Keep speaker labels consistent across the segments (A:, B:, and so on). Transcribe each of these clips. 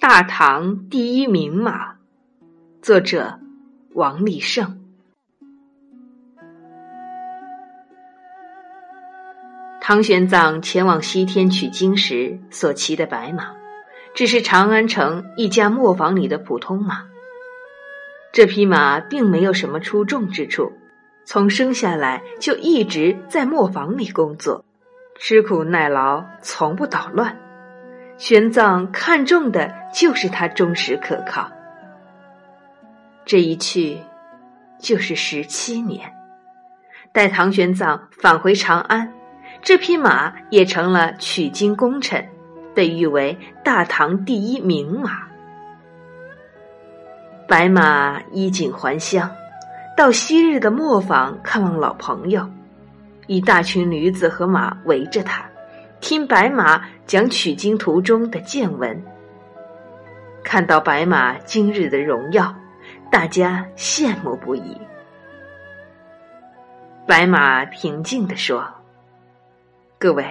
A: 大唐第一名马，作者王立胜。唐玄奘前往西天取经时所骑的白马，只是长安城一家磨坊里的普通马。这匹马并没有什么出众之处，从生下来就一直在磨坊里工作，吃苦耐劳，从不捣乱。玄奘看中的就是他忠实可靠。这一去就是十七年，待唐玄奘返回长安，这匹马也成了取经功臣，被誉为大唐第一名马。白马衣锦还乡，到昔日的磨坊看望老朋友，一大群驴子和马围着他，听白马讲取经途中的见闻。看到白马今日的荣耀，大家羡慕不已。白马平静地说：“各位，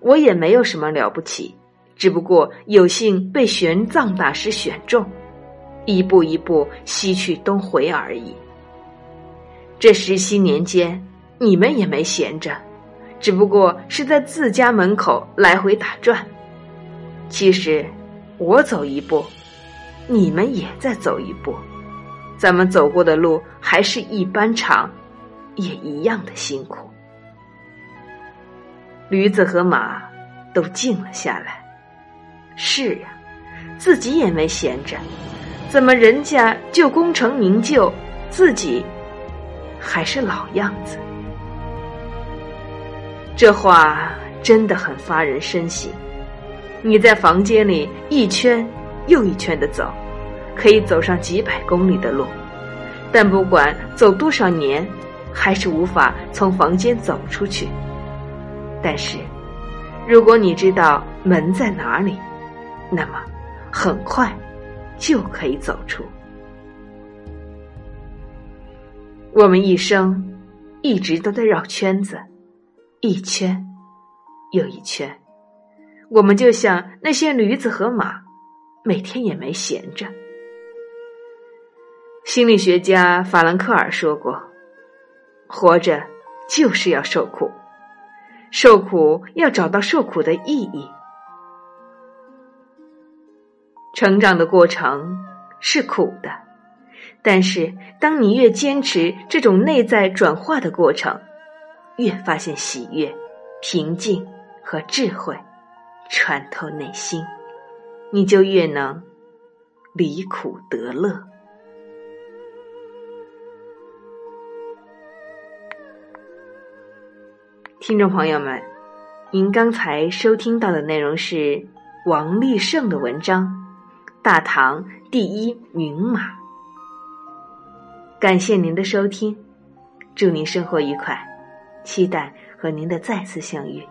A: 我也没有什么了不起，只不过有幸被玄奘大师选中。”一步一步西去东回而已。这十七年间，你们也没闲着，只不过是在自家门口来回打转。其实，我走一步，你们也在走一步，咱们走过的路还是一般长，也一样的辛苦。驴子和马都静了下来。是呀，自己也没闲着。怎么人家就功成名就，自己还是老样子？这话真的很发人深省。你在房间里一圈又一圈的走，可以走上几百公里的路，但不管走多少年，还是无法从房间走出去。但是，如果你知道门在哪里，那么很快。就可以走出。我们一生一直都在绕圈子，一圈又一圈。我们就像那些驴子和马，每天也没闲着。心理学家法兰克尔说过：“活着就是要受苦，受苦要找到受苦的意义。”成长的过程是苦的，但是当你越坚持这种内在转化的过程，越发现喜悦、平静和智慧穿透内心，你就越能离苦得乐。听众朋友们，您刚才收听到的内容是王立胜的文章。大唐第一名马，感谢您的收听，祝您生活愉快，期待和您的再次相遇。